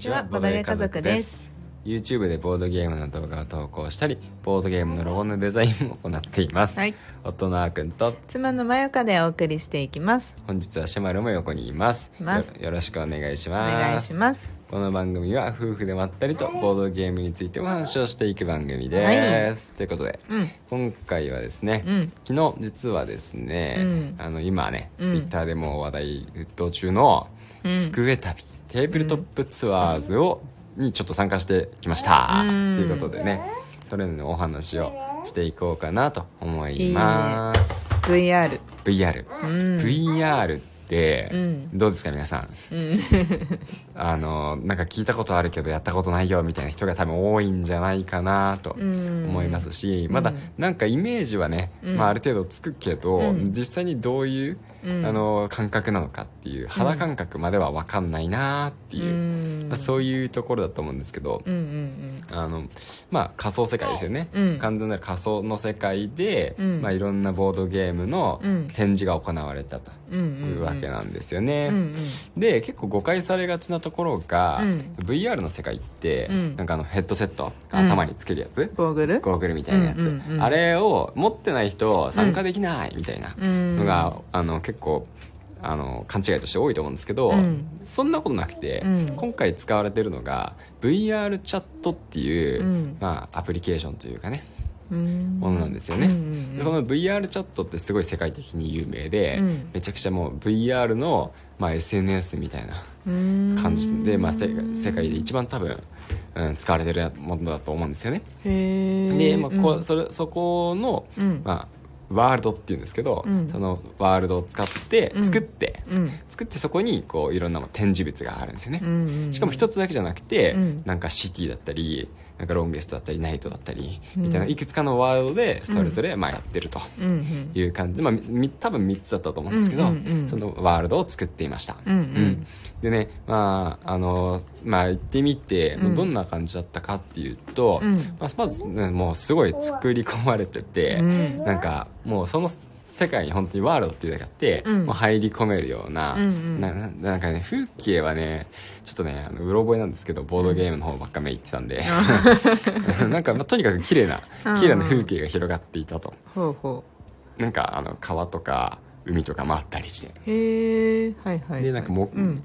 ちはボードゲー家族です。YouTube でボードゲームの動画を投稿したりボードゲームのロゴのデザインも行っています、はい。夫のあーくんと妻のまよかでお送りしていきます。本日はシェマルも横にいます。います。よよろしくお願いしおます。願いします。この番組は夫婦でまったりとボードゲームについてお話をしていく番組です、ということで、うん。今回はですね、うん。昨日実はですね、うん。あの今ね、うん。ツイッターでも話題沸騰中のうん。机旅、テーブルトップツアーズを、にちょっと参加してきました、うん。ということでねそれのお話をしていこうかなと思います。VR VR、うん。VR ってうん。どうですか皆さん？うん。あのなんか聞いたことあるけどやったことないよみたいな人が多分多いんじゃないかなとうん思いますし、うん。まだなんかイメージはね、うん。まあ、ある程度つくけど、うん。実際にどういう、うん。あの感覚なのかっていう肌感覚までは分かんないなっていう、うん。まあそういうところだと思うんですけど、あのまあ、仮想世界ですよね、うん。完全なる仮想の世界で、うん。まあ、いろんなボードゲームのうん。展示が行われたというわけなんですよね、うんうん。で結構誤解されがちなところが、うん。VR の世界って、うん。なんかあのヘッドセットうん頭につけるやつ、ゴーグル？ゴーグルみたいなやつ、うんうんうん。あれを持ってない人参加できないみたいなのが、あの結構あの勘違いとして多いと思うんですけど、うん。そんなことなくて、うん。今回使われてるのが VR チャットっていう、うん。まあ、アプリケーションというかね。うんものなんですよね、この VR チャットってすごい世界的に有名で、うん。めちゃくちゃもう VR の、まあ、SNS みたいなうん。感じで、まあ、世界で一番多分、うん、使われてるものだと思うんですよね。で、まあこううそれそこの、うん。まあ、ワールドっていうんですけど、うん。そのワールドを使ってうん。作って、うん。作ってそこにこういろんな展示物があるんですよね、しかも一つだけじゃなくて、うん。なんかシティだったりなんかロンゲストだったりナイトだったり、うん。みたいないくつかのワールドでそれぞれまあやってるという感じ。で、まあ、み多分3つだったと思うんですけど、そのワールドを作っていました、うん。うん。でねまああのまあ行ってみて、うん。どんな感じだったかっていうと、うん。まあ、まず、ね、もうすごい作り込まれてて、うん。なんかもうその世界に本当にワールドっていうだけあって、うん。もう入り込めるような,、うんうん。なななんかね風景はねちょっとねあのうろ覚えなんですけどボードゲームの方ばっかめ行ってたんで、なんか、まあ、とにかく綺麗な綺麗な風景が広がっていたと。ほうほなんかあの川とか海とかもあったりして。うへえはいはいはい。でなんかも、うん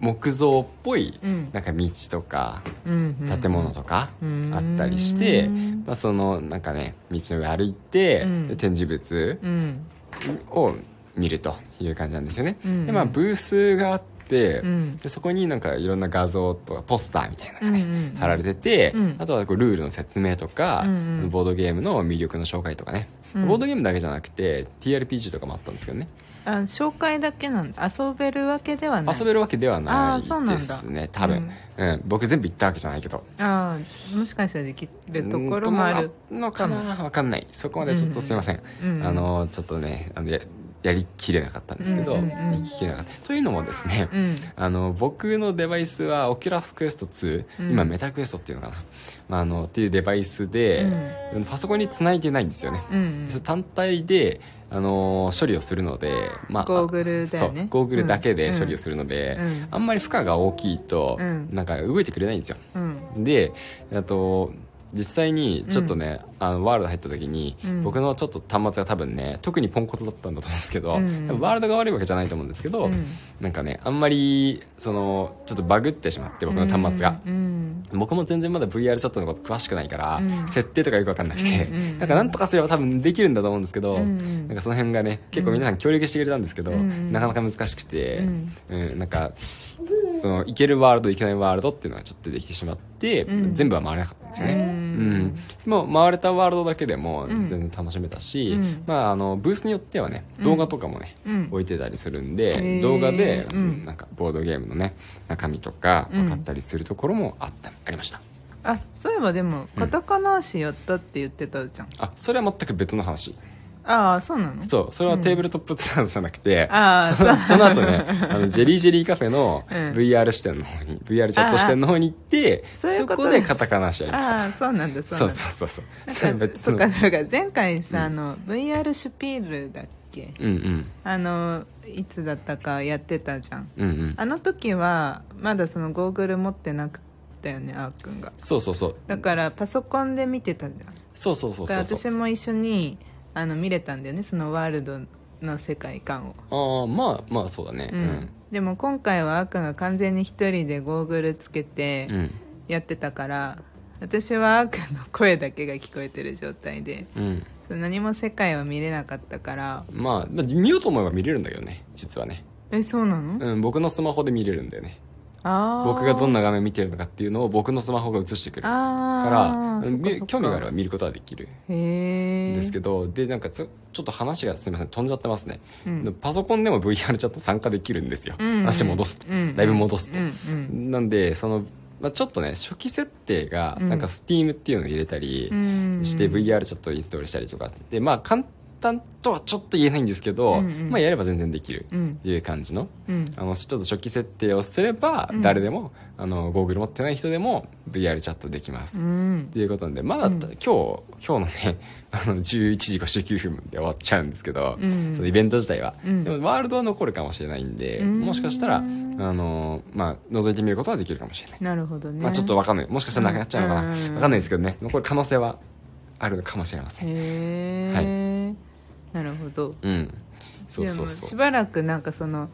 木造っぽいうん。なんか道とか建物とかうん。あったりして、うんまあ、そのなんかね道の上歩いて、展示物うん。を見るという感じなんですよね、うん。でまあブースがあって、うん。でそこになんかいろんな画像とかポスターみたいなのがね、うんうんうん。貼られてて、うん。あとはこうルールの説明とか、うんうん。ボードゲームの魅力の紹介とかね、うん。ボードゲームだけじゃなくて TRPG とかもあったんですけどね。あ紹介だけなんだ。遊べるわけではない。遊べるわけではなあーそうなんだ。いですね多分、うん。僕全部行ったわけじゃないけど。ああもしかしたらできるところもあるうんのかなわかんない。そこまでちょっとすいません。あのちょっとねあのややりきれなかったんですけど、うんうんうん。やりきれなかった。というのもですね、うん。あの僕のデバイスは Oculus Quest 2、うん。今 Meta Quest っていうのかな、まあ、あのっていうデバイスで、パソコンにつないでないんですよね、うんそれ単体で、あの処理をするので、まあ、ゴーグルだよね。ゴーグルだけで処理をするので、うん。あんまり負荷が大きいと、うん。なんか動いてくれないんですよ。うん。であと実際にちょっとね、あのワールド入った時に、うん。僕のちょっと端末が多分ね特にポンコツだったんだと思うんですけど、うん。ワールドが悪いわけじゃないと思うんですけど、うん。なんかねあんまりそのちょっとバグってしまって僕の端末が、うん。僕も全然まだ VR チャットのこと詳しくないから、うん。設定とかよく分かんなくて、うんうんなんかなんとかすれば多分できるんだと思うんですけど、うんなんかその辺がね結構皆さん協力してくれたんですけど、うん。なかなか難しくて、うん。うんなんかその行けるワールド行けないワールドっていうのがちょっとできてしまって、うん。全部は回れなかったんですよね、ううんんもう回れたワールドだけでもうん。全然楽しめたし、うん。まあ、あのブースによってはね動画とかもね、うん。置いてたりするんで、動画で、うんなんかボードゲームのね中身とかうん。分かったりするところもあった、ありました。あそういえばでもカタカナ足やったって言ってたじゃん。あそれは全く別の話ああそうなの？そうそれはテーブルトップツアーズじゃなくて、あーそのその後ねあのジェリージェリーカフェの うん。VR 視点の方に VR チャット視点の方に行ってそういうこと？こでカタカナ足やりました。ああそうなんだそうなんだ。そうそうそう。それなんかそうかだから前回さ、あの VR シュピールだっけ？うんうん。あのいつだったかやってたじゃん。うんうん。あの時はまだそのゴーグル持ってなくったよねあーくんが。そうそうそう。だからパソコンで見てたじゃん。そうそうそうだからそう。そう私も一緒にあの見れたんだよねそのワールドの世界観を、ああまあまあそうだね。うん。でも今回はあーくんが完全に一人でゴーグルつけてうん。うんやってたから私はあーくんの声だけが聞こえてる状態でうん。何も世界は見れなかったから。まあまあ見ようと思えば見れるんだけどね実はね。えそうなの、うん僕のスマホで見れるんだよね僕がどんな画面見てるのかっていうのを僕のスマホが映してくれるあから興味があれば見ることはできるんですけどでなんかつちょっと話がすみません飛んじゃってますね、うん。でパソコンでも VR チャット参加できるんですよ、うん。話戻すと、うん。だいぶ戻すと、うん。うん。なんでその、まあ、ちょっとね初期設定がうん。なんか Steam っていうのを入れたりうん。して VR チャットをインストールしたりとかって。でまあ簡単とはちょっと言えないんですけど、うんうん。まあ、やれば全然できるうん。っていう感じのうん。あのちょっと初期設定をすればうん。誰でも、あのゴーグル持ってない人でも VR チャットできます、うっんていうことなんでまだ、うん。今日今日のね あの11時59分で終わっちゃうんですけど、うんそのイベント自体は、うん。でもワールドは残るかもしれないんで、うん。もしかしたらあの、まあ、覗いてみることはできるかもしれない、なるほどね。まあ、ちょっとわかんない。もしかしたらなくなっちゃうのかな、うんわかんないですけどね。残る可能性はあるのかもしれません、へえ、なるほど。うん。そうそうでもしそうばらくなんかその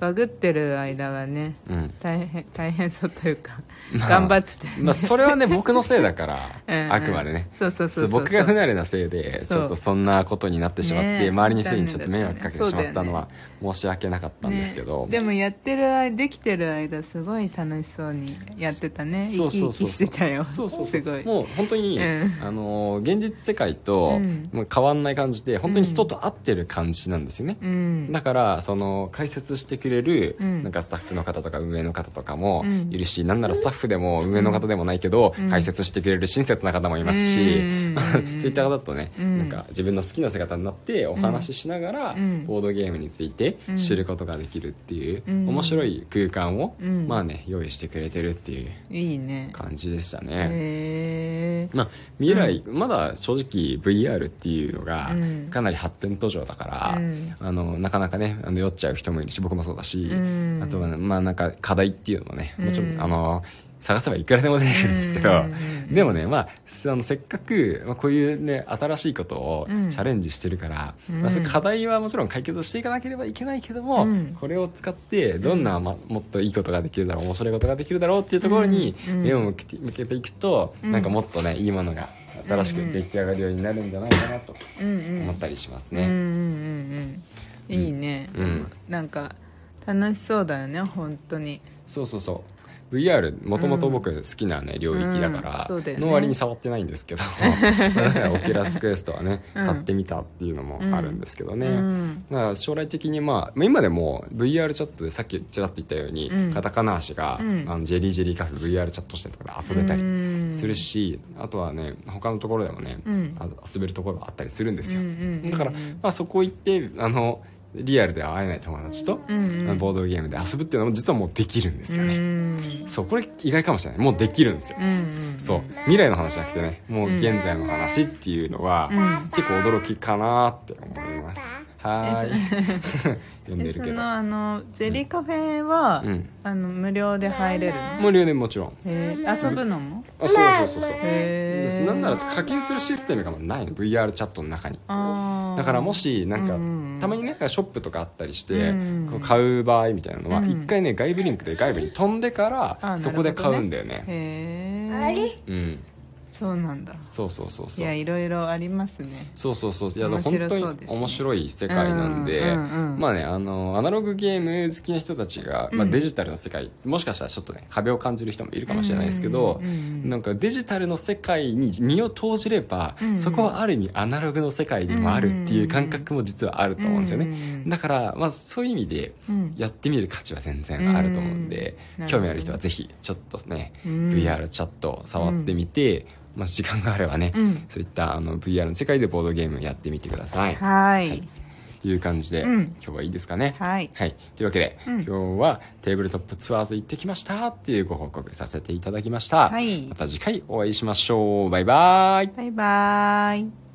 バグってる間がねうん。大変大変そうというか、まあ頑張ってて、ねまあ、それはね僕のせいだから うん。うんあくまでね。そうそうそうそう僕が不慣れなせいでちょっとそんなことになってしまって、周りの人にちょっと迷惑かけてしまったのは申し訳なかったんですけど、ねでもやってる間できてる間すごい楽しそうにやってたね。生き生きしてたよ。そうそうすごい。もう本当に、うん。あの現実世界と、うん。もう変わんない感じで本当に人と会ってる感じなんですよね、うん。だからその解説してくれる、うん。なんかスタッフの方とか運営の方とかもうん。いるし、なんならスタッフでも運営の方でもないけど、うん。解説してくれる親切な方もいますし、うん。そういった方とね、うん。なんか自分の好きな姿になってお話ししながら、うん。ボードゲームについて知ることができるっていう、うん。面白い空間を、うん。まあね用意してくれてるっていういいね。感じでしたね。まあ、未来、まだ正直 VR っていうのがうん。かなり発展途上だから、うん。あのなかなかねあの酔っちゃう人もいるし僕もそうだし、うん。あとは、まあなんか課題っていうのもねもちろん、うんあの探せばいくらでも出てくるんですけど、うん。でもね、まあ、そのせっかく、まあ、こういうね新しいことをうん。チャレンジしてるから、うん。まあ、その課題はもちろん解決していかなければいけないけども、うん。これを使ってどんな、ま、もっといいことができるだろう面白いことができるだろうっていうところにうん。目を向けて向けていくと、うん。なんかもっとねいいものが新しく出来上がるようになるんじゃないかなと思ったりしますね。いいね、うん。なんか楽しそうだよね本当に。そうそうそう。VR もともと僕好きなね、領域だから、うんね。の割に触ってないんですけどだから Oculus Quest はね、うん。買ってみたっていうのもあるんですけどね、うん。まあ、将来的に、まあ、今でも VR チャットでさっきちらっと言ったように、うん。カタカナ足が、うん。あの JELLY JELLY CAFE VR チャットしてとかで遊べたりうん。するし、あとはね他のところでもね、遊べるところがあったりするんですよ、うんうんうんうん。だから、まあ、そこ行ってあのリアルでは会えない友達と、うんボードゲームで遊ぶっていうのも実はもうできるんですよね、うん。そうこれ意外かもしれない。もうできるんですよ、うんうんそう。未来の話じゃなくてねもう現在の話っていうのは、うん。結構驚きかなって思います。はーい。読んでるけど。のあのゼリーカフェは、うん。あの無料で入れるの？無料でもちろん。へー遊ぶのも？あそうそうそうそう。へーなんなら課金するシステムがないの。VR チャットの中に。だからもしなんか、うんたまにねショップとかあったりして、うん。こう買う場合みたいなのはうん。一、回ね外部リンクで外部に飛んでからあそこで買うんだよね。へえうんそうなんだ。そうそうそうそう。いやいろいろありますね。そうそうそう。いや面本当に面白い世界なんで、まあねあのアナログゲーム好きな人たちが、まあ、うんデジタルの世界もしかしたらちょっとね壁を感じる人もいるかもしれないですけど、なんかデジタルの世界に身を投じれば、そこはある意味アナログの世界でもあるっていう感覚も実はあると思うんですよね、だから、まあ、そういう意味でうん。やってみる価値は全然あると思うんで、うん。興味ある人はぜひちょっとね、うん。VR チャット触ってみて、まあ、時間があればね、うんそういったあの VR の世界でボードゲームやってみてください。はいという感じで、うん今日はいいですかね。はいはい。というわけで、うん今日はテーブルトップツアーズ行ってきましたっていうご報告させていただきました。はいまた次回お会いしましょう。バイバイ。バイバイ